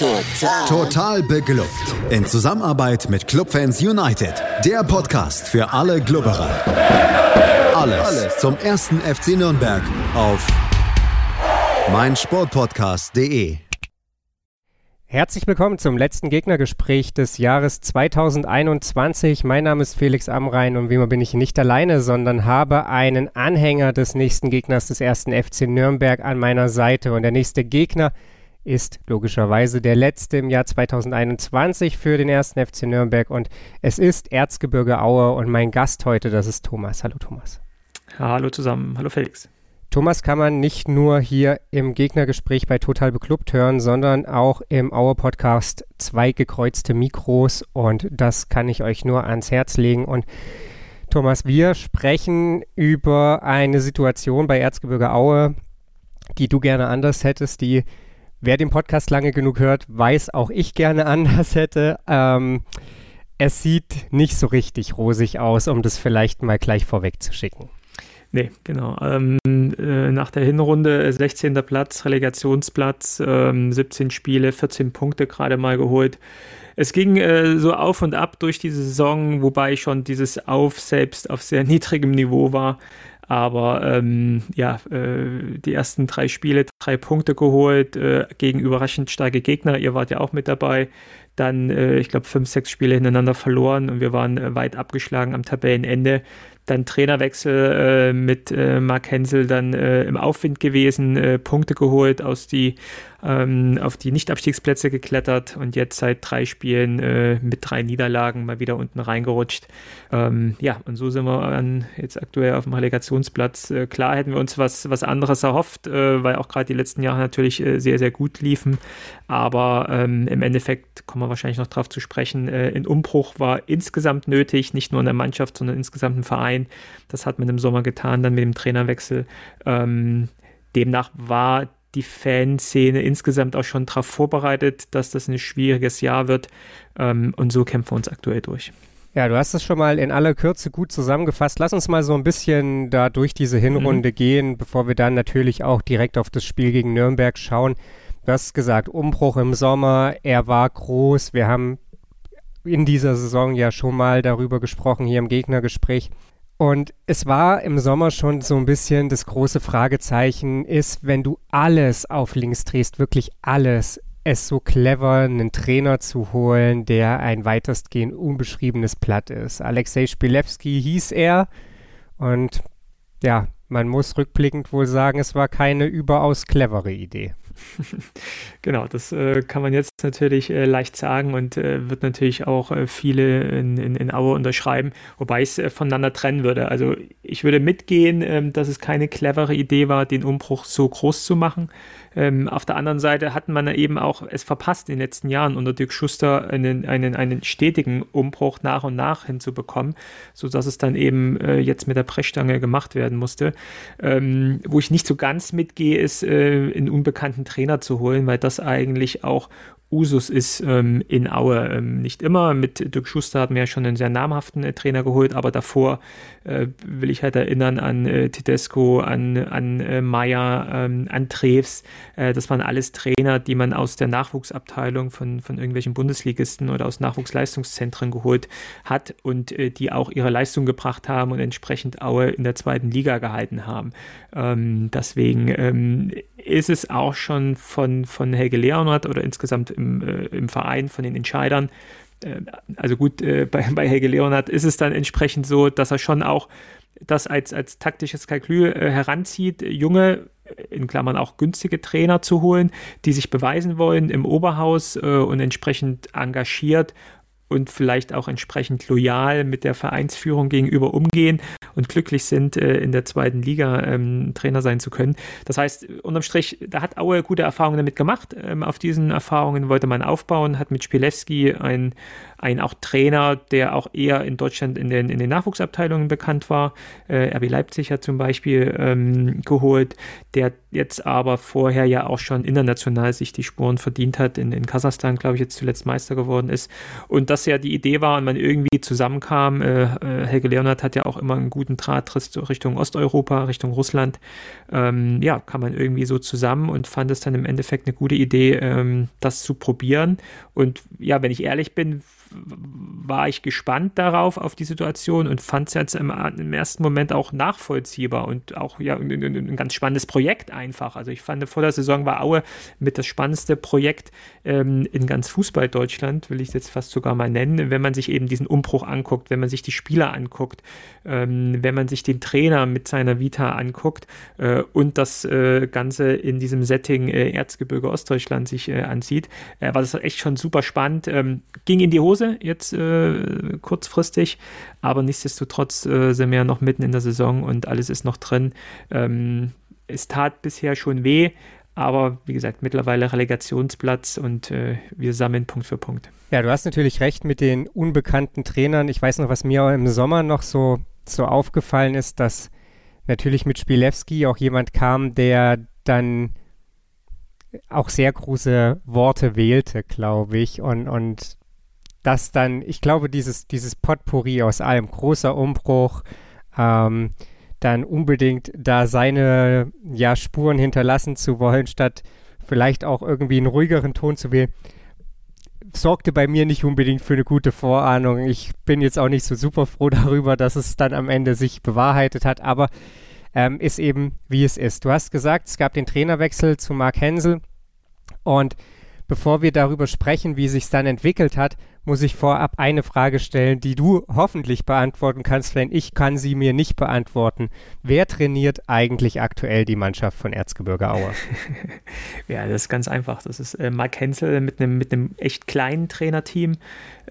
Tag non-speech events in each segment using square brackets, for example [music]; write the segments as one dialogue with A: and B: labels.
A: Total. Total beglückt. In Zusammenarbeit mit Clubfans United. Der Podcast für alle Glubberer. Alles, Alles zum ersten FC Nürnberg auf meinsportpodcast.de.
B: Herzlich willkommen zum letzten Gegnergespräch des Jahres 2021. Mein Name ist Felix Amrein und wie immer bin ich nicht alleine, sondern habe einen Anhänger des nächsten Gegners des ersten FC Nürnberg an meiner Seite. Und der nächste Gegner ist logischerweise der letzte im Jahr 2021 für den ersten FC Nürnberg und es ist Erzgebirge Aue und mein Gast heute, das ist Thomas. Hallo Thomas.
C: Hallo zusammen, hallo Felix.
B: Thomas kann man nicht nur hier im Gegnergespräch bei Total Beklubbt hören, sondern auch im Auer Podcast zwei gekreuzte Mikros und das kann ich euch nur ans Herz legen. Und Thomas, wir sprechen über eine Situation bei Erzgebirge Aue, die du gerne anders hättest, die wer den Podcast lange genug hört, weiß auch ich gerne [laughs] anders hätte. Ähm, es sieht nicht so richtig rosig aus, um das vielleicht mal gleich vorweg zu schicken.
C: Nee, genau. Ähm, äh, nach der Hinrunde 16. Äh, Platz, Relegationsplatz, ähm, 17 Spiele, 14 Punkte gerade mal geholt. Es ging äh, so auf und ab durch diese Saison, wobei schon dieses Auf selbst auf sehr [laughs] niedrigem Niveau war. Aber ähm, ja, äh, die ersten drei Spiele, drei Punkte geholt äh, gegen überraschend starke Gegner. Ihr wart ja auch mit dabei. Dann, äh, ich glaube, fünf, sechs Spiele hintereinander verloren und wir waren äh, weit abgeschlagen am Tabellenende dann Trainerwechsel äh, mit äh, Mark Hensel dann äh, im Aufwind gewesen, äh, Punkte geholt, aus die, ähm, auf die Nicht-Abstiegsplätze geklettert und jetzt seit drei Spielen äh, mit drei Niederlagen mal wieder unten reingerutscht. Ähm, ja, und so sind wir an, jetzt aktuell auf dem Relegationsplatz. Äh, klar hätten wir uns was, was anderes erhofft, weil auch gerade die letzten Jahre natürlich sehr, sehr gut liefen. Aber ähm, im Endeffekt kommen wir wahrscheinlich noch darauf zu sprechen. ein Umbruch war insgesamt nötig, nicht nur in der Mannschaft, sondern insgesamt im Verein rein. Das hat man im Sommer getan, dann mit dem Trainerwechsel. Ähm, demnach war die Fanszene insgesamt auch schon darauf vorbereitet, dass das ein schwieriges Jahr wird. Ähm, und so kämpfen wir uns aktuell durch.
B: Ja, du hast es schon mal in aller Kürze gut zusammengefasst. Lass uns mal so ein bisschen da durch diese Hinrunde mhm. gehen, bevor wir dann natürlich auch direkt auf das Spiel gegen Nürnberg schauen. Du hast gesagt, Umbruch im Sommer, er war groß. Wir haben in dieser Saison ja schon mal darüber gesprochen, hier im Gegnergespräch. Und es war im Sommer schon so ein bisschen das große Fragezeichen ist, wenn du alles auf links drehst, wirklich alles, es so clever, einen Trainer zu holen, der ein weitestgehend unbeschriebenes Blatt ist. Alexei Spilewski hieß er und ja, man muss rückblickend wohl sagen, es war keine überaus clevere Idee. [laughs]
C: genau, das äh, kann man jetzt natürlich äh, leicht sagen und äh, wird natürlich auch äh, viele in, in, in Aue unterschreiben, wobei ich es äh, voneinander trennen würde. Also ich würde mitgehen, ähm, dass es keine clevere Idee war, den Umbruch so groß zu machen. Ähm, auf der anderen Seite hat man eben auch es verpasst, in den letzten Jahren unter Dirk Schuster einen, einen, einen stetigen Umbruch nach und nach hinzubekommen, sodass es dann eben äh, jetzt mit der Brechstange gemacht werden musste. Ähm, wo ich nicht so ganz mitgehe, ist, äh, einen unbekannten Trainer zu holen, weil das eigentlich auch Usus ist ähm, in Aue. Ähm, nicht immer. Mit Dirk Schuster hatten wir ja schon einen sehr namhaften äh, Trainer geholt, aber davor äh, will ich halt erinnern an äh, Tedesco, an, an äh, Meyer, ähm, an Treves. Äh, das waren alles Trainer, die man aus der Nachwuchsabteilung von, von irgendwelchen Bundesligisten oder aus Nachwuchsleistungszentren geholt hat und äh, die auch ihre Leistung gebracht haben und entsprechend Aue in der zweiten Liga gehalten haben. Ähm, deswegen ähm, ist es auch schon von, von Helge Leonhardt oder insgesamt im, äh, im Verein von den Entscheidern. Äh, also gut, äh, bei, bei Helge Leonhardt ist es dann entsprechend so, dass er schon auch das als, als taktisches Kalkül äh, heranzieht, junge, in Klammern auch günstige Trainer zu holen, die sich beweisen wollen im Oberhaus äh, und entsprechend engagiert und vielleicht auch entsprechend loyal mit der Vereinsführung gegenüber umgehen und glücklich sind, äh, in der zweiten Liga ähm, Trainer sein zu können. Das heißt, unterm Strich, da hat Aue gute Erfahrungen damit gemacht. Ähm, auf diesen Erfahrungen wollte man aufbauen, hat mit Spielewski ein, ein auch Trainer, der auch eher in Deutschland in den, in den Nachwuchsabteilungen bekannt war. Äh, RB Leipzig hat zum Beispiel ähm, geholt, der jetzt aber vorher ja auch schon international sich die Spuren verdient hat, in, in Kasachstan, glaube ich, jetzt zuletzt Meister geworden ist. Und das das ja die Idee war und man irgendwie zusammenkam. Äh, äh, Helge Leonard hat ja auch immer einen guten Draht Richtung Osteuropa, Richtung Russland. Ähm, ja, kam man irgendwie so zusammen und fand es dann im Endeffekt eine gute Idee, ähm, das zu probieren. Und ja, wenn ich ehrlich bin, war ich gespannt darauf, auf die Situation und fand es jetzt im, im, ersten Moment auch nachvollziehbar und auch ja, ein, ein, ganz spannendes Projekt einfach. Also ich fand, vor der Saison war Aue mit das spannendste Projekt ähm, in ganz Fußball Deutschland, will ich es jetzt fast sogar mal nennen, wenn man sich eben diesen Umbruch anguckt, wenn man sich die Spieler anguckt, ähm, wenn man sich den Trainer mit seiner Vita anguckt äh, und das äh, Ganze in diesem Setting äh, Erzgebirge Ostdeutschland sich äh, ansieht, äh, war das echt schon super spannend. Ähm, ging in die Hose Pause jetzt äh, kurzfristig, aber nichtsdestotrotz äh, sind wir ja noch mitten in der Saison und alles ist noch drin. Ähm, es tat bisher schon weh, aber wie gesagt, mittlerweile Relegationsplatz und äh, wir sammeln Punkt für Punkt.
B: Ja, du hast natürlich recht mit den unbekannten Trainern. Ich weiß noch, was mir im Sommer noch so, so aufgefallen ist, dass natürlich mit Spielewski auch jemand kam, der dann auch sehr große Worte wählte, glaube ich, und, und dass dann, ich glaube, dieses, dieses Potpourri aus allem, großer Umbruch, ähm, dann unbedingt da seine ja, Spuren hinterlassen zu wollen, statt vielleicht auch irgendwie einen ruhigeren Ton zu wählen, sorgte bei mir nicht unbedingt für eine gute Vorahnung. Ich bin jetzt auch nicht so super froh [laughs] darüber, dass es dann am Ende sich bewahrheitet hat, aber ähm, ist eben, wie es ist. Du hast gesagt, es gab den Trainerwechsel zu Mark Hensel und bevor wir darüber sprechen, wie sich dann entwickelt hat, muss ich vorab eine Frage stellen, die du hoffentlich beantworten kannst, denn ich kann sie mir nicht beantworten. Wer trainiert eigentlich aktuell die Mannschaft von Erzgebirge Aue? [laughs]
C: ja, das ist ganz einfach. Das ist äh, Mark Hensel mit einem mit echt kleinen Trainerteam.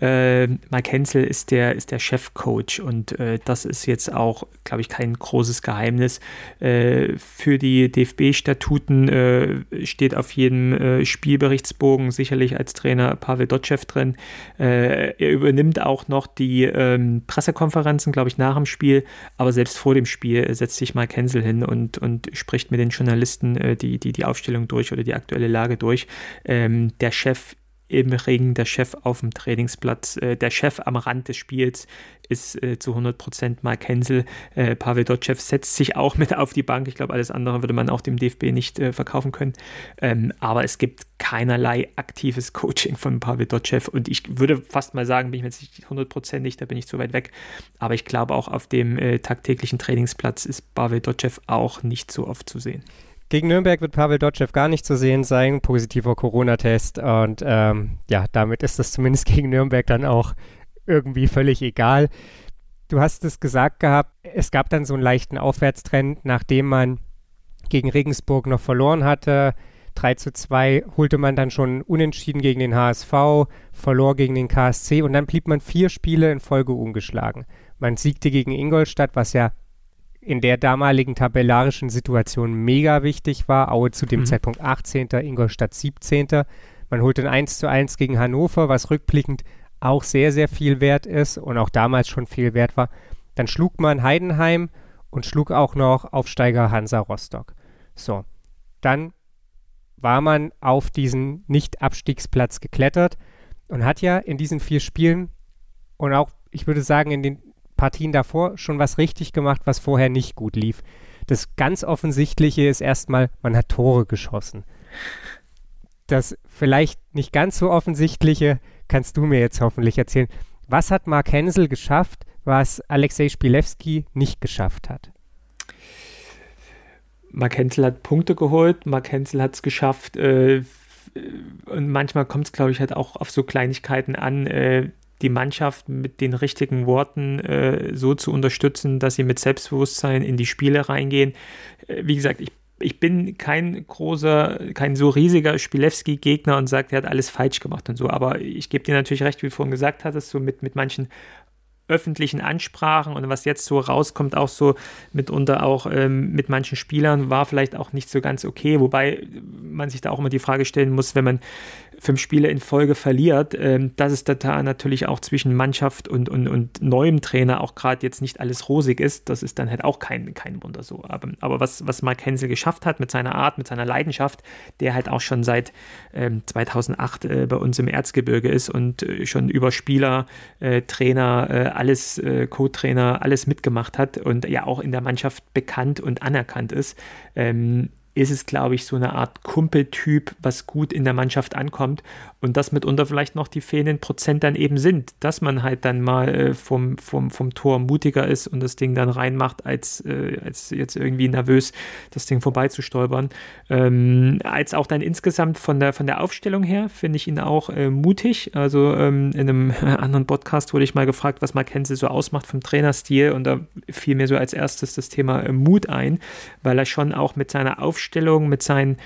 C: Äh, Mike Hensel ist der, ist der Chefcoach und äh, das ist jetzt auch, glaube ich, kein großes Geheimnis. Äh, für die DFB-Statuten äh, steht auf jedem äh, Spielberichtsbogen sicherlich als Trainer Pavel Dotschew drin. Äh, er übernimmt auch noch die ähm, Pressekonferenzen, glaube ich, nach dem Spiel, aber selbst vor dem Spiel setzt sich Mike Hensel hin und, und spricht mit den Journalisten die, die, die Aufstellung durch oder die aktuelle Lage durch. Ähm, der Chef im Ring, der Chef auf dem Trainingsplatz, äh, der Chef am Rand des Spiels ist äh, zu 100% Mark Hensel. Äh, Pavel Dotschew setzt sich auch mit auf die Bank. Ich glaube, alles andere würde man auch dem DFB nicht äh, verkaufen können. Ähm, aber es gibt keinerlei aktives Coaching von Pavel Dotschew und ich würde fast mal sagen, bin ich mir jetzt nicht hundertprozentig, da bin ich zu weit weg. Aber ich glaube, auch auf dem äh, tagtäglichen Trainingsplatz ist Pavel Dotschew auch nicht so oft zu sehen.
B: Gegen Nürnberg wird Pavel Dotschew gar nicht zu sehen sein, positiver Corona-Test. Und ähm, ja, damit ist das zumindest [laughs] gegen Nürnberg dann auch irgendwie völlig egal. Du hast es gesagt gehabt, es gab dann so einen leichten Aufwärtstrend, nachdem man gegen Regensburg noch verloren hatte. 3 zu 2 holte man dann schon unentschieden gegen den HSV, verlor gegen den KSC und dann blieb man vier Spiele in Folge ungeschlagen. Man siegte gegen Ingolstadt, was ja in der damaligen tabellarischen Situation mega wichtig war. Aue zu dem mhm. Zeitpunkt 18., Ingolstadt 17. Man holt ein 1 zu 1 gegen Hannover, was rückblickend auch sehr, sehr viel wert ist und auch damals schon viel wert war. Dann schlug man Heidenheim und schlug auch noch Aufsteiger Hansa Rostock. So, dann war man auf diesen Nicht-Abstiegsplatz geklettert und hat ja in diesen vier Spielen und auch, ich würde sagen, in den Partien davor schon was richtig gemacht, was vorher nicht gut lief. Das ganz Offensichtliche ist erstmal, man hat Tore geschossen. Das vielleicht nicht ganz so Offensichtliche kannst du mir jetzt hoffentlich erzählen. Was hat Mark Hensel geschafft, was Alexei Spilewski nicht geschafft hat?
C: Mark Hensel hat Punkte geholt, Mark Hensel hat es geschafft, äh, und manchmal kommt es, glaube ich, halt auch auf so Kleinigkeiten an, äh, die Mannschaft mit den richtigen Worten äh, so zu unterstützen, dass sie mit Selbstbewusstsein in die Spiele reingehen. Äh, wie gesagt, ich, ich bin kein großer, kein so riesiger Spilewski-Gegner und sage, er hat alles falsch gemacht und so, aber ich gebe dir natürlich recht, wie du vorhin gesagt hattest, so mit, mit manchen öffentlichen Ansprachen und was jetzt so rauskommt, auch so mitunter auch ähm, mit manchen Spielern, war vielleicht auch nicht so ganz okay, wobei man sich da auch immer die Frage stellen muss, wenn man fünf Spiele in Folge verliert, ähm, dass es da natürlich auch zwischen Mannschaft und, und, und neuem Trainer auch gerade jetzt nicht alles rosig ist, das ist dann halt auch kein, kein Wunder so. Aber, aber was, was Mark Hensel geschafft hat mit seiner Art, mit seiner Leidenschaft, der halt auch schon seit ähm, 2008 äh, bei uns im Erzgebirge ist und äh, schon über Spieler, äh, Trainer, äh, alles, äh, Co-Trainer, alles mitgemacht hat und ja auch in der Mannschaft bekannt und anerkannt ist, ähm, ist es, glaube ich, so eine Art Kumpeltyp, was gut in der Mannschaft ankommt und das mitunter vielleicht noch die fehlenden Prozent dann eben sind, dass man halt dann mal äh, vom, vom, vom Tor mutiger ist und das Ding dann reinmacht, als, äh, als jetzt irgendwie nervös das Ding vorbeizustolpern. Ähm, als auch dann insgesamt von der, von der Aufstellung her finde ich ihn auch äh, mutig. Also ähm, in einem [laughs] anderen Podcast wurde ich mal gefragt, was Mackenzie so ausmacht vom Trainerstil und da fiel mir so als erstes das Thema äh, Mut ein, weil er schon auch mit seiner Aufstellung Aufstellung, mit seinen,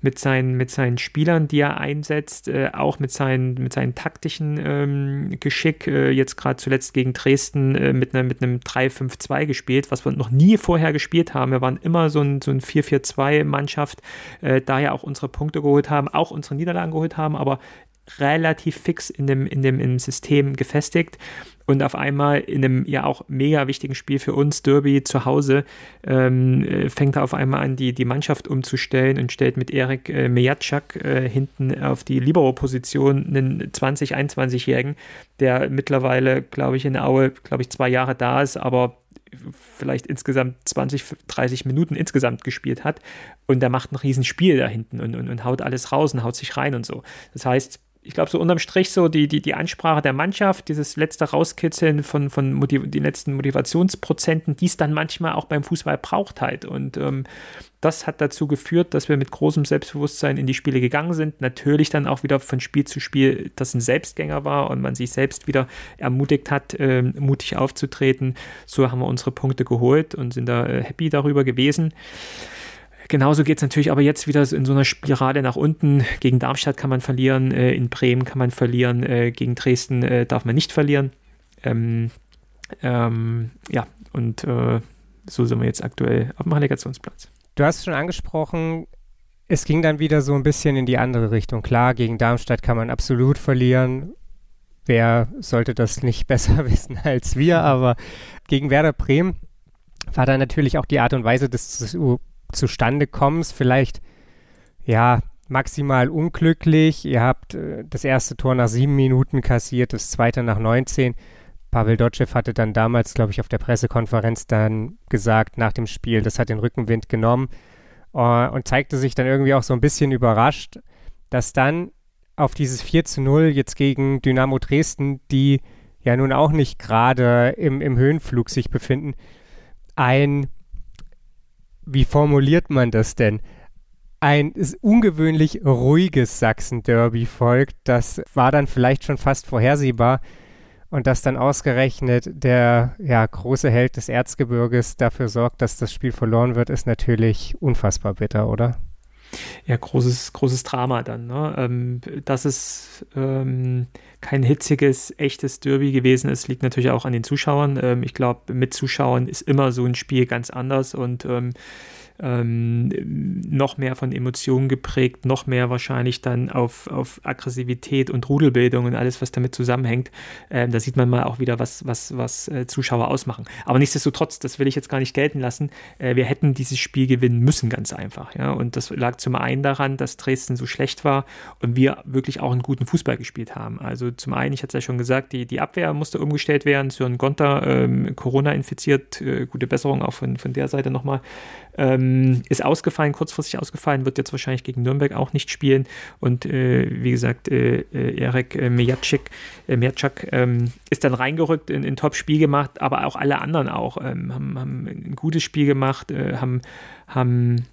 C: mit seinen, mit seinen Spielern, die er einsetzt, äh, auch mit seinen, mit seinen taktischen ähm, Geschick, äh, jetzt gerade zuletzt gegen Dresden äh, mit, ne, mit einem 3-5-2 gespielt, was wir noch nie vorher gespielt haben. Wir waren immer so ein, so ein 4-4-2-Mannschaft, äh, daher auch unsere Punkte geholt haben, auch unsere Niederlagen geholt haben, aber relativ fix in dem, in dem, im System gefestigt und auf einmal in einem ja auch mega wichtigen Spiel für uns, Derby zu Hause, ähm, äh, fängt er auf einmal an, die, die Mannschaft umzustellen und stellt mit Erik äh, Mejatschak äh, hinten auf die Libero-Position einen 20-, 21-Jährigen, der mittlerweile, glaube ich, in Aue, glaube ich, zwei Jahre da ist, aber vielleicht insgesamt 20, 30 Minuten insgesamt gespielt hat und der macht ein Riesenspiel da hinten und, und, und haut alles raus und haut sich rein und so. Das heißt, ich glaube, so unterm Strich so die, die, die Ansprache der Mannschaft, dieses letzte Rauskitzeln von, von Motiv den letzten Motivationsprozenten, die es dann manchmal auch beim Fußball braucht halt. Und ähm, das hat dazu geführt, dass wir mit großem Selbstbewusstsein in die Spiele gegangen sind. Natürlich dann auch wieder von Spiel zu Spiel, das ein Selbstgänger war und man sich selbst wieder ermutigt hat, äh, mutig aufzutreten. So haben wir unsere Punkte geholt und sind da äh, happy darüber gewesen. Genauso geht es natürlich aber jetzt wieder in so einer Spirale nach unten. Gegen Darmstadt kann man verlieren, äh, in Bremen kann man verlieren, äh, gegen Dresden äh, darf man nicht verlieren. Ähm, ähm, ja, und äh, so sind wir jetzt aktuell auf dem Relegationsplatz.
B: Du hast schon angesprochen, es ging dann wieder so ein bisschen in die andere Richtung. Klar, gegen Darmstadt kann man absolut verlieren. Wer sollte das nicht [laughs] besser wissen als wir? Aber gegen Werder Bremen war dann natürlich auch die Art und Weise des zustande kommst, vielleicht ja maximal unglücklich. Ihr habt äh, das erste Tor nach sieben Minuten kassiert, das zweite nach 19. Pavel Dotschew hatte dann damals, glaube ich, auf der Pressekonferenz dann gesagt nach dem Spiel, das hat den Rückenwind genommen uh, und zeigte sich dann irgendwie auch so ein bisschen überrascht, dass dann auf dieses 4 zu 0 jetzt gegen Dynamo Dresden, die ja nun auch nicht gerade im, im Höhenflug sich befinden, ein wie formuliert man das denn? Ein ungewöhnlich ruhiges Sachsen-Derby folgt. Das war dann vielleicht schon fast vorhersehbar. Und dass dann ausgerechnet der ja, große Held des Erzgebirges dafür sorgt, dass das Spiel verloren wird, ist natürlich unfassbar bitter, oder?
C: Ja, großes, großes Drama dann. Ne? Ähm, dass es ähm, kein hitziges, echtes Derby gewesen ist, liegt natürlich auch an den Zuschauern. Ähm, ich glaube, mit Zuschauern ist immer so ein Spiel ganz anders und ähm, ähm, noch mehr von Emotionen geprägt, noch mehr wahrscheinlich dann auf, auf Aggressivität und Rudelbildung und alles, was damit zusammenhängt. Ähm, da sieht man mal auch wieder, was, was, was äh, Zuschauer ausmachen. Aber nichtsdestotrotz, das will ich jetzt gar nicht gelten lassen, äh, wir hätten dieses Spiel gewinnen müssen, ganz einfach. Ja? Und das lag zum einen daran, dass Dresden so schlecht war und wir wirklich auch einen guten Fußball gespielt haben. Also zum einen, ich hatte es ja schon gesagt, die, die Abwehr musste umgestellt werden. Sören Gonter, ähm, Corona infiziert, äh, gute Besserung auch von, von der Seite nochmal. Ähm, ist ausgefallen, kurzfristig ausgefallen, wird jetzt wahrscheinlich gegen Nürnberg auch nicht spielen. Und äh, wie gesagt, äh, äh Erik äh, Mijacek, äh, Mijacek ähm, ist dann reingerückt, in ein Top-Spiel gemacht, aber auch alle anderen auch ähm, haben, haben, ein gutes Spiel gemacht, äh, haben, haben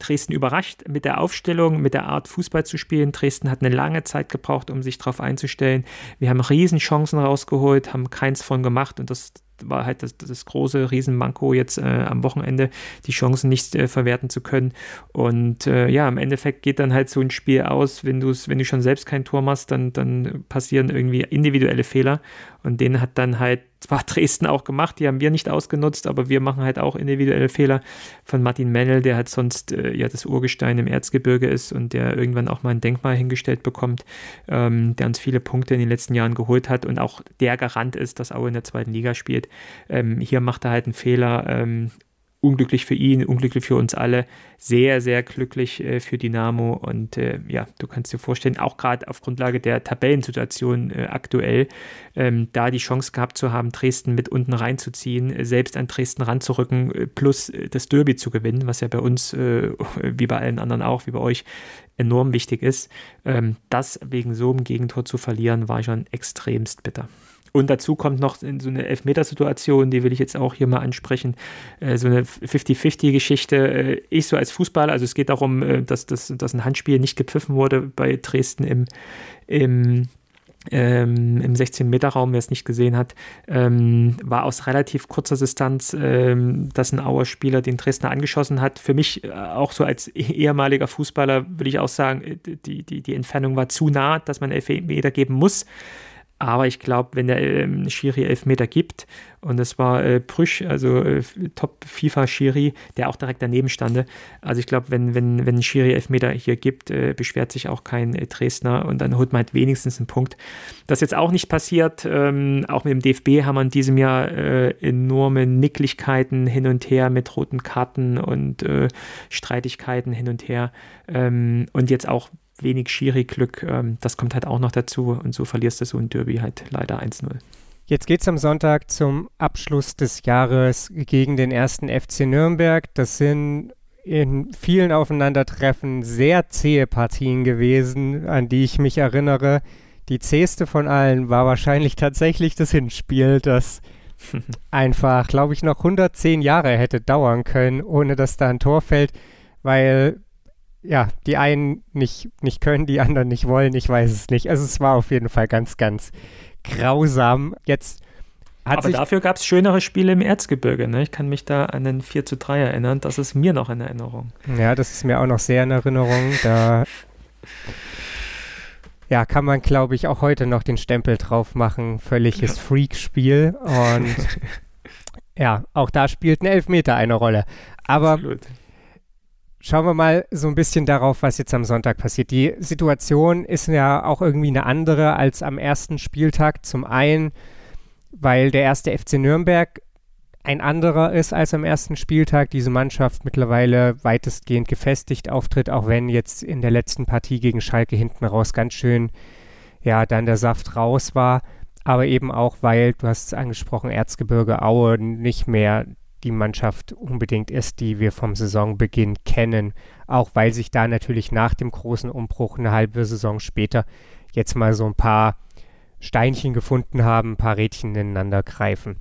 C: Dresden überrascht mit der Aufstellung, mit der Art Fußball zu spielen. Dresden hat eine lange Zeit gebraucht, um sich darauf einzustellen. Wir haben Riesenchancen rausgeholt, haben keins von gemacht und das war halt das, das große Riesenmanko jetzt äh, am Wochenende, die Chancen nicht äh, verwerten zu können. Und äh, ja, im Endeffekt geht dann halt so ein Spiel aus, wenn du wenn du schon selbst kein Tor machst, dann, dann passieren irgendwie individuelle Fehler. Und den hat dann halt zwar [laughs] Dresden auch gemacht, die haben wir nicht ausgenutzt, aber wir machen halt auch individuelle Fehler von Martin Mennel, der halt sonst äh, ja das Urgestein im Erzgebirge ist und der irgendwann auch mal ein Denkmal hingestellt bekommt, ähm, der uns viele Punkte in den letzten Jahren geholt hat und auch der Garant ist, dass Aue in der zweiten Liga spielt. Ähm, hier macht er halt einen Fehler ähm, unglücklich für ihn, unglücklich für uns alle, sehr, sehr glücklich äh, für Dynamo und äh, ja, du kannst dir vorstellen, auch gerade auf Grundlage der Tabellensituation äh, aktuell, ähm, da die Chance gehabt zu haben, Dresden mit unten reinzuziehen, äh, selbst an Dresden ranzurücken, äh, plus äh, das Derby zu gewinnen, was ja bei uns, [laughs] wie bei allen anderen auch, wie bei euch, enorm wichtig ist. Ähm, das wegen so einem Gegentor zu verlieren, war schon extremst bitter. Und dazu kommt noch so eine Elfmetersituation, die will ich jetzt auch hier mal ansprechen, äh, so eine 50-50-Geschichte. Äh, ich so als Fußballer, also es geht darum, äh, dass, dass, dass ein Handspiel nicht gepfiffen wurde bei Dresden im, im ähm, im 16-Meter-Raum, wer es nicht gesehen hat, ähm, war aus relativ kurzer Distanz, ähm, dass ein Auer Spieler den Dresdner angeschossen hat. Für mich auch so als [laughs] ehemaliger Fußballer würde ich auch sagen, die, die, die Entfernung war zu nah, dass man Elfmeter geben muss. Aber ich glaube, wenn der ähm, Schiri Elfmeter gibt, und das war äh, Prüsch, also äh, Top-FIFA-Schiri, der auch direkt daneben stande. Also ich glaube, wenn, wenn, wenn Schiri Elfmeter hier gibt, äh, beschwert sich auch kein äh, Dresdner und dann holt man halt wenigstens einen Punkt. Das jetzt auch nicht passiert. Ähm, auch mit dem DFB haben wir in diesem Jahr äh, enorme Nicklichkeiten hin und her mit roten Karten und äh, Streitigkeiten hin und her. Ähm, und jetzt auch wenig Schiri-Glück. Ähm, das kommt halt auch noch dazu und so verlierst du so ein Derby halt leider 1-0.
B: Jetzt geht es am Sonntag zum Abschluss des Jahres gegen den ersten FC Nürnberg. Das sind in vielen Aufeinandertreffen sehr zähe Partien gewesen, an die ich mich erinnere. Die zäheste von allen war wahrscheinlich tatsächlich das Hinspiel, das [laughs] einfach, glaube ich, noch 110 Jahre hätte dauern können, ohne dass da ein Tor fällt, weil ja, die einen nicht, nicht können, die anderen nicht wollen, ich weiß es nicht. Also es war auf jeden Fall ganz, ganz grausam. Jetzt
C: Aber dafür gab es schönere Spiele im Erzgebirge. Ne? Ich kann mich da an den 4 zu 3 erinnern. Das ist mir noch in Erinnerung.
B: Ja, das ist mir auch noch sehr in Erinnerung. Da ja, kann man, glaube ich, auch heute noch den Stempel drauf machen. Völliges ja. [laughs] Freak-Spiel. Und [laughs] ja, auch da spielt ein Elfmeter eine Rolle. Aber Absolut. Schauen wir mal so ein bisschen darauf, was jetzt am Sonntag passiert. Die Situation ist ja auch irgendwie eine andere als am ersten Spieltag. Zum einen, weil der erste FC Nürnberg ein anderer ist als am ersten Spieltag. Diese Mannschaft mittlerweile weitestgehend gefestigt auftritt, auch wenn jetzt in der letzten Partie gegen Schalke hinten raus ganz schön, ja, dann der Saft raus war. Aber eben auch, weil, du hast es angesprochen, Erzgebirge Aue nicht mehr die Mannschaft unbedingt ist, die wir vom Saisonbeginn kennen. Auch weil sich da natürlich nach dem großen Umbruch eine halbe Saison später jetzt mal so ein paar Steinchen gefunden haben, ein paar Rädchen ineinander greifen.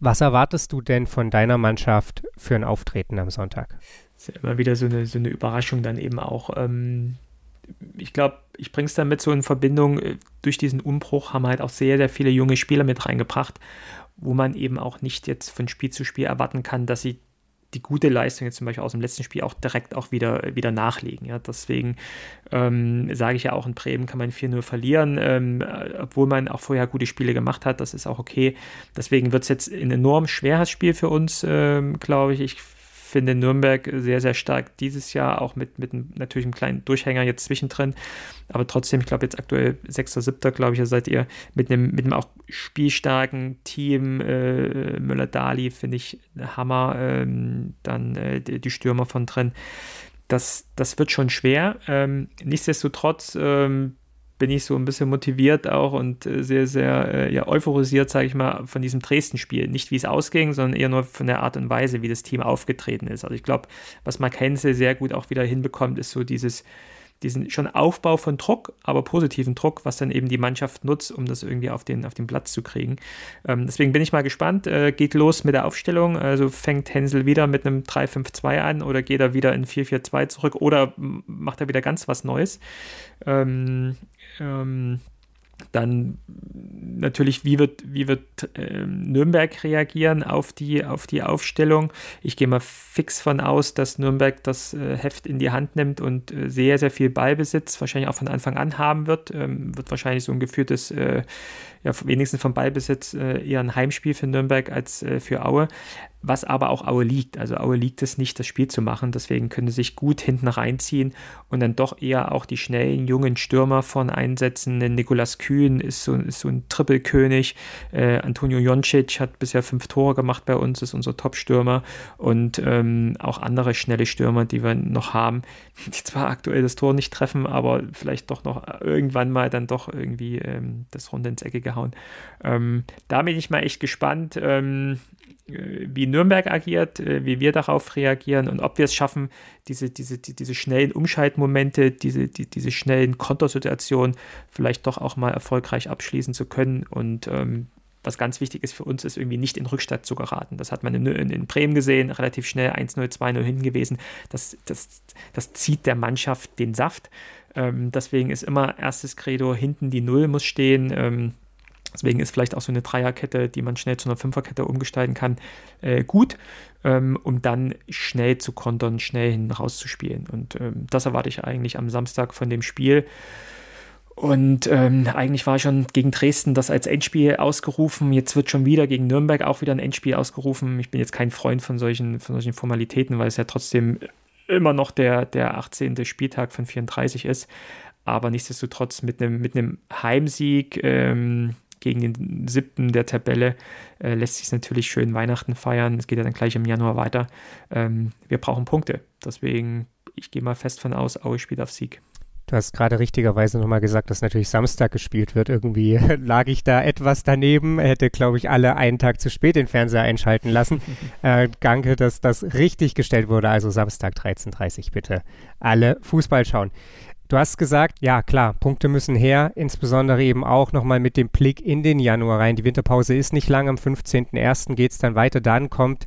B: Was erwartest du denn von deiner Mannschaft für ein Auftreten am Sonntag?
C: Das ist ja immer wieder so eine, so eine Überraschung dann eben auch. Ähm, ich glaube, ich bringe es damit so in Verbindung, äh, durch diesen Umbruch haben halt auch sehr, sehr viele junge Spieler mit reingebracht wo man eben auch nicht jetzt von Spiel zu Spiel erwarten kann, dass sie die gute Leistung jetzt zum Beispiel aus dem letzten Spiel auch direkt auch wieder, wieder nachlegen. Ja, deswegen ähm, sage ich ja auch, in Bremen kann man 4-0 verlieren, ähm, obwohl man auch vorher gute Spiele gemacht hat. Das ist auch okay. Deswegen wird es jetzt ein enorm schweres Spiel für uns, ähm, glaube ich. Ich finde Nürnberg sehr, sehr stark dieses Jahr, auch mit, mit natürlich einem kleinen Durchhänger jetzt zwischendrin. Aber trotzdem, ich glaube jetzt aktuell 6. 7. glaube ich, seid ihr mit einem, mit einem auch spielstarken Team. Äh, Müller-Dali finde ich Hammer. Ähm, dann äh, die, die, Stürmer von drin. Das, das wird schon schwer. Ähm, nichtsdestotrotz ähm, bin ich so ein bisschen motiviert auch und äh, sehr, sehr äh, ja, euphorisiert, sage ich mal, von diesem Dresden-Spiel. Nicht wie es ausging, sondern eher nur von der Art und Weise, wie das Team aufgetreten ist. Also ich glaube, was Mark Hensel sehr gut auch wieder hinbekommt, ist so dieses diesen schon Aufbau von Druck, aber positiven Druck, was dann eben die Mannschaft nutzt, um das irgendwie auf den, auf den Platz zu kriegen. Ähm, deswegen bin ich mal gespannt. Äh, geht los mit der Aufstellung. Also fängt Hänsel wieder mit einem 3-5-2 an oder geht er wieder in 4-4-2 zurück oder macht er wieder ganz was Neues. Ähm, ähm, dann natürlich, wie wird, wie wird äh, Nürnberg reagieren auf die, auf die Aufstellung. Ich gehe mal fix von aus, dass Nürnberg das äh, Heft in die Hand nimmt und äh, sehr, sehr viel Ballbesitz wahrscheinlich auch von Anfang an haben wird. Ähm, wird wahrscheinlich so ein geführtes, äh, ja, wenigstens vom Ballbesitz äh, eher ein Heimspiel für Nürnberg als äh, für Aue was aber auch Aue liegt. Also Aue liegt es nicht, das Spiel zu machen. Deswegen können sie sich gut hinten reinziehen und dann doch eher auch die schnellen, jungen Stürmer von einsetzen. Nikolas Kühn ist so, ist so ein Trippelkönig. Äh, Antonio Joncic hat bisher fünf Tore gemacht bei uns, ist unser Top-Stürmer. Und ähm, auch andere schnelle Stürmer, die wir noch haben, [laughs] die zwar aktuell das Tor nicht treffen, aber vielleicht doch noch irgendwann mal dann doch irgendwie ähm, das Runde ins Ecke gehauen. Ähm, da bin ich mal echt gespannt. Ähm, äh, wie Nürnberg agiert, äh, wie wir darauf reagieren und ob wir es schaffen, diese, diese, die, diese schnellen Umschaltmomente, diese, die, diese schnellen Kontersituationen vielleicht doch auch mal erfolgreich abschließen zu können. Und ähm, was ganz wichtig ist für uns, ist irgendwie nicht in Rückstand zu geraten. Das hat man in, in, in Bremen gesehen, relativ schnell 1-0, 2-0 hinten gewesen. Das, das, das zieht der Mannschaft den Saft. Ähm, deswegen ist immer erstes Credo, hinten die Null muss stehen. Ähm, Deswegen ist vielleicht auch so eine Dreierkette, die man schnell zu einer Fünferkette umgestalten kann, äh, gut, ähm, um dann schnell zu kontern, schnell hin rauszuspielen. Und ähm, das erwarte ich eigentlich am Samstag von dem Spiel. Und ähm, eigentlich war schon gegen Dresden das als Endspiel ausgerufen. Jetzt wird schon wieder gegen Nürnberg auch wieder ein Endspiel ausgerufen. Ich bin jetzt kein Freund von solchen, von solchen Formalitäten, weil es ja trotzdem immer noch der, der 18. Spieltag von 34 ist. Aber nichtsdestotrotz mit einem, mit Heimsieg ähm, gegen den siebten der Tabelle äh, lässt sich natürlich schön Weihnachten feiern. Es geht ja dann gleich im Januar weiter. Ähm, wir brauchen Punkte. Deswegen, ich gehe mal fest von aus, Aue spielt auf Sieg.
B: Du hast gerade richtigerweise nochmal gesagt, dass natürlich Samstag gespielt wird. Irgendwie [laughs] lag ich da etwas daneben, hätte, glaube ich, alle einen Tag zu spät den Fernseher einschalten lassen. [laughs] äh, danke, dass das richtig gestellt wurde. Also Samstag 13.30 Uhr bitte alle Fußball schauen. Du hast gesagt, ja klar, Punkte müssen her, insbesondere eben auch nochmal mit dem Blick in den Januar rein. Die Winterpause ist nicht lang, am 15.01. geht es dann weiter. Dann kommt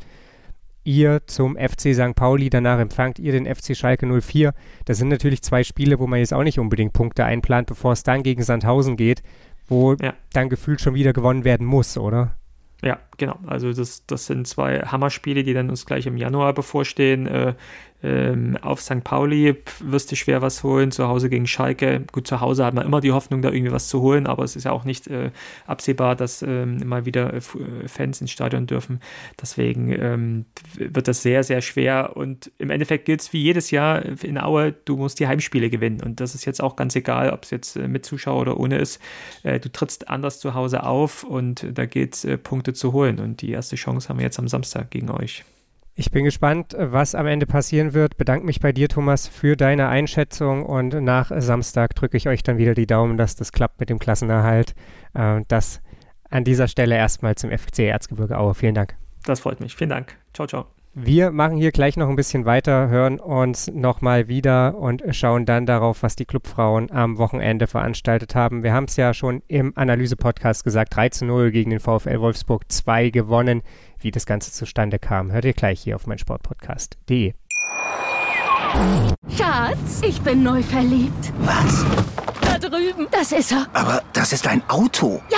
B: ihr zum FC St. Pauli, danach empfangt ihr den FC Schalke 04. Das sind natürlich zwei Spiele, wo man jetzt auch nicht unbedingt Punkte einplant, bevor es dann gegen Sandhausen geht, wo ja. dann gefühlt schon wieder gewonnen werden muss, oder?
C: Ja, genau. Also das, das sind zwei Hammerspiele, die dann uns gleich im Januar bevorstehen. Äh, ähm, auf St. Pauli wirst du schwer was holen, zu Hause gegen Schalke. Gut, zu Hause hat man immer die Hoffnung, da irgendwie was zu holen, aber es ist ja auch nicht äh, absehbar, dass ähm, mal wieder äh, Fans ins Stadion dürfen. Deswegen ähm, wird das sehr, sehr schwer und im Endeffekt gilt es wie jedes Jahr in Aue, du musst die Heimspiele gewinnen und das ist jetzt auch ganz egal, ob es jetzt äh, mit Zuschauer oder ohne ist. Äh, du trittst anders zu Hause auf und da gilt es, äh, Punkte zu holen und die erste Chance haben wir jetzt am Samstag gegen euch.
B: Ich bin gespannt, was am Ende passieren wird. Bedanke mich bei dir, Thomas, für deine Einschätzung und nach Samstag drücke ich euch dann wieder die Daumen, dass das klappt mit dem Klassenerhalt. Äh, das an dieser Stelle erstmal zum FC Erzgebirge Aue. Vielen Dank.
C: Das freut mich. Vielen Dank. Ciao, ciao.
B: Wir machen hier gleich noch ein bisschen weiter, hören uns nochmal wieder und schauen dann darauf, was die Clubfrauen am Wochenende veranstaltet haben. Wir haben es ja schon im Analyse-Podcast gesagt, 3 zu 0 gegen den VfL Wolfsburg 2 gewonnen. Wie das Ganze zustande kam, hört ihr gleich hier auf meinsportpodcast.de.
D: Schatz, ich bin neu verliebt.
E: Was?
D: Da drüben. Das ist er.
E: Aber das ist ein Auto.
D: Ja,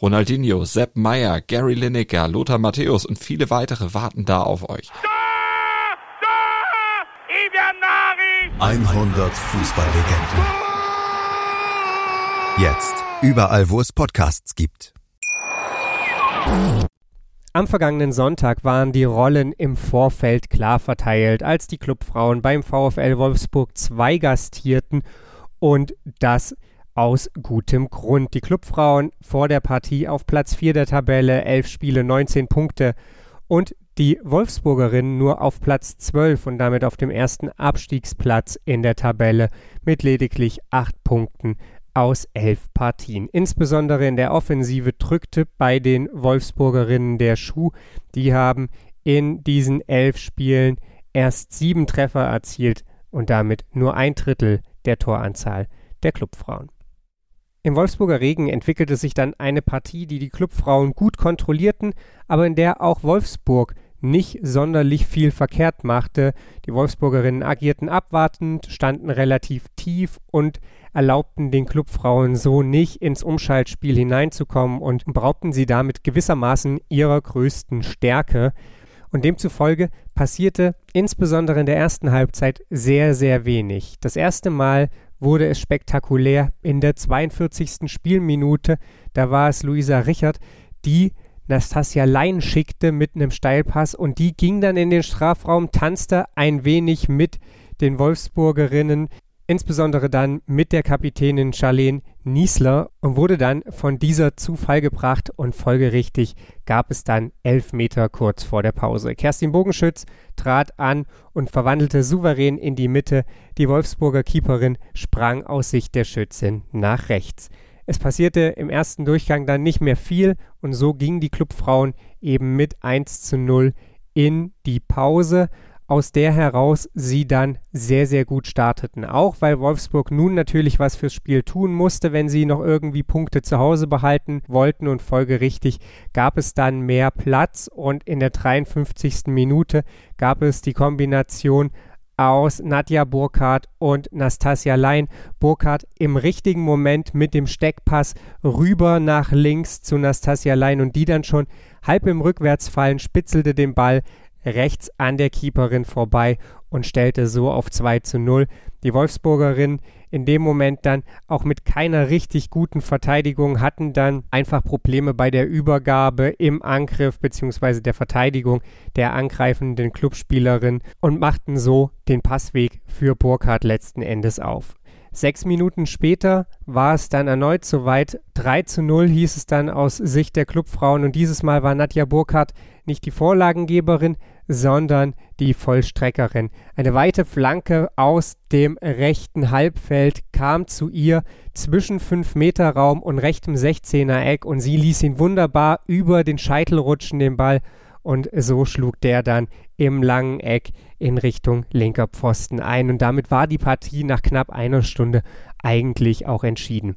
F: Ronaldinho, Sepp Meyer, Gary Lineker, Lothar Matthäus und viele weitere warten da auf euch.
A: 100 Fußballlegenden Jetzt. Überall, wo es Podcasts gibt.
B: Am vergangenen Sonntag waren die Rollen im Vorfeld klar verteilt, als die Clubfrauen beim VfL Wolfsburg 2 gastierten und das aus gutem Grund. Die Clubfrauen vor der Partie auf Platz 4 der Tabelle, 11 Spiele, 19 Punkte und die Wolfsburgerinnen nur auf Platz 12 und damit auf dem ersten Abstiegsplatz in der Tabelle mit lediglich 8 Punkten aus elf Partien. Insbesondere in der Offensive drückte bei den Wolfsburgerinnen der Schuh. Die haben in diesen elf Spielen erst sieben Treffer erzielt und damit nur ein Drittel der Toranzahl der Clubfrauen. Im Wolfsburger Regen entwickelte sich dann eine Partie, die die Clubfrauen gut kontrollierten, aber in der auch Wolfsburg nicht sonderlich viel verkehrt machte. Die Wolfsburgerinnen agierten abwartend, standen relativ tief und erlaubten den Clubfrauen so nicht ins Umschaltspiel hineinzukommen und beraubten sie damit gewissermaßen ihrer größten Stärke. Und demzufolge passierte insbesondere in der ersten Halbzeit sehr, sehr wenig. Das erste Mal wurde es spektakulär in der 42. Spielminute. Da war es Luisa Richard, die Nastasia Lein schickte mit einem Steilpass und die ging dann in den Strafraum, tanzte ein wenig mit den Wolfsburgerinnen, insbesondere dann mit der Kapitänin Charlene Niesler und wurde dann von dieser zu Fall gebracht und folgerichtig gab es dann elf Meter kurz vor der Pause. Kerstin Bogenschütz trat an und verwandelte souverän in die Mitte. Die Wolfsburger Keeperin sprang aus Sicht der Schützin nach rechts. Es passierte im ersten Durchgang dann nicht mehr viel und so gingen die Clubfrauen eben mit 1 zu 0 in die Pause, aus der heraus sie dann sehr, sehr gut starteten. Auch weil Wolfsburg nun natürlich was fürs Spiel tun musste, wenn sie noch irgendwie Punkte zu Hause behalten wollten und folgerichtig gab es dann mehr Platz und in der 53. Minute gab es die Kombination aus Nadja Burkhardt und Nastasia Lein. Burkhardt im richtigen Moment mit dem Steckpass rüber nach links zu Nastasia Lein und die dann schon halb im Rückwärtsfallen spitzelte den Ball rechts an der Keeperin vorbei und stellte so auf 2 zu 0. Die Wolfsburgerinnen in dem Moment dann auch mit keiner richtig guten Verteidigung hatten dann einfach Probleme bei der Übergabe im Angriff bzw. der Verteidigung der angreifenden Clubspielerin und machten so den Passweg für Burkhardt letzten Endes auf. Sechs Minuten später war es dann erneut soweit. 3 zu 0 hieß es dann aus Sicht der Clubfrauen und dieses Mal war Nadja Burkhardt nicht die Vorlagengeberin, sondern die Vollstreckerin. Eine weite Flanke aus dem rechten Halbfeld kam zu ihr zwischen 5 Meter Raum und rechtem 16er Eck und sie ließ ihn wunderbar über den Scheitel rutschen, den Ball und so schlug der dann im langen Eck in Richtung linker Pfosten ein und damit war die Partie nach knapp einer Stunde eigentlich auch entschieden.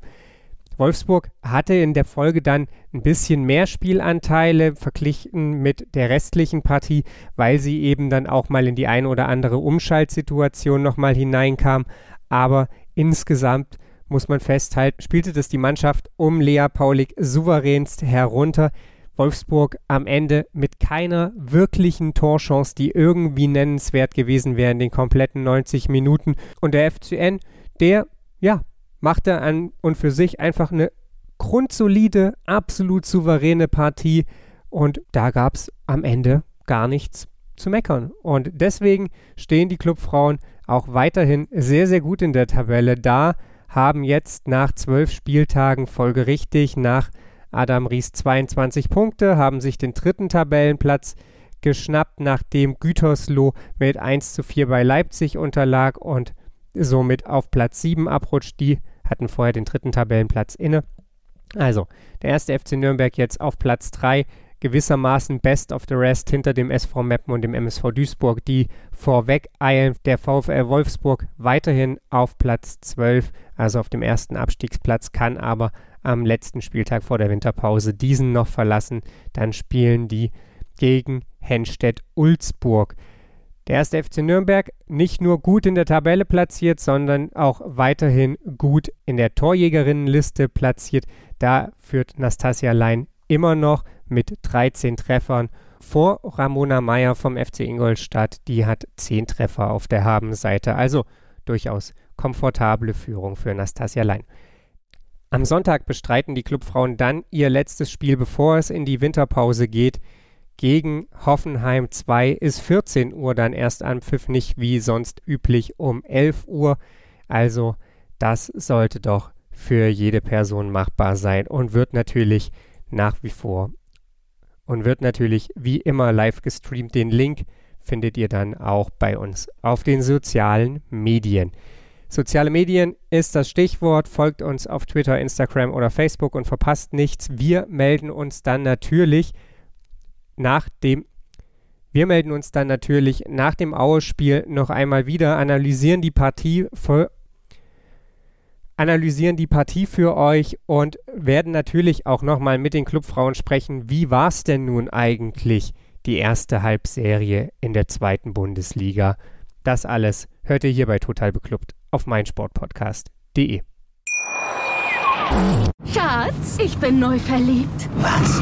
B: Wolfsburg hatte in der Folge dann ein bisschen mehr Spielanteile verglichen mit der restlichen Partie, weil sie eben dann auch mal in die ein oder andere Umschaltsituation nochmal hineinkam. Aber insgesamt muss man festhalten, spielte das die Mannschaft um Lea Paulik souveränst herunter. Wolfsburg am Ende mit keiner wirklichen Torchance, die irgendwie nennenswert gewesen wäre in den kompletten 90 Minuten. Und der FCN, der, ja, machte an und für sich einfach eine grundsolide, absolut souveräne Partie. Und da gab es am Ende gar nichts zu meckern. Und deswegen stehen die Clubfrauen auch weiterhin sehr, sehr gut in der Tabelle da, haben jetzt nach zwölf Spieltagen folgerichtig nach Adam Ries 22 Punkte, haben sich den dritten Tabellenplatz geschnappt, nachdem Gütersloh mit 1 zu 4 bei Leipzig unterlag und somit auf Platz 7 abrutscht. Die hatten vorher den dritten Tabellenplatz inne. Also, der erste FC Nürnberg jetzt auf Platz 3, gewissermaßen best of the rest hinter dem SV Meppen und dem MSV Duisburg, die vorweg eilen. Der VfL Wolfsburg weiterhin auf Platz 12, also auf dem ersten Abstiegsplatz, kann aber am letzten Spieltag vor der Winterpause diesen noch verlassen. Dann spielen die gegen Henstedt-Ulzburg. Der erste FC Nürnberg nicht nur gut in der Tabelle platziert, sondern auch weiterhin gut in der Torjägerinnenliste platziert. Da führt Nastasia Lein immer noch mit 13 Treffern vor Ramona Meyer vom FC Ingolstadt. Die hat 10 Treffer auf der Habenseite. Also durchaus komfortable Führung für Nastasia Lein. Am Sonntag bestreiten die Clubfrauen dann ihr letztes Spiel, bevor es in die Winterpause geht. Gegen Hoffenheim 2 ist 14 Uhr dann erst Anpfiff, nicht wie sonst üblich um 11 Uhr. Also das sollte doch für jede Person machbar sein und wird natürlich nach wie vor und wird natürlich wie immer live gestreamt. Den Link findet ihr dann auch bei uns auf den sozialen Medien. Soziale Medien ist das Stichwort. Folgt uns auf Twitter, Instagram oder Facebook und verpasst nichts. Wir melden uns dann natürlich nach dem Wir melden uns dann natürlich nach dem Aue-Spiel noch einmal wieder, analysieren die Partie für, analysieren die Partie für euch und werden natürlich auch nochmal mit den Clubfrauen sprechen. Wie war es denn nun eigentlich, die erste Halbserie in der zweiten Bundesliga? Das alles hört ihr hier bei Total Beklubbt auf meinsportpodcast.de.
D: Schatz, ich bin neu verliebt.
E: Was?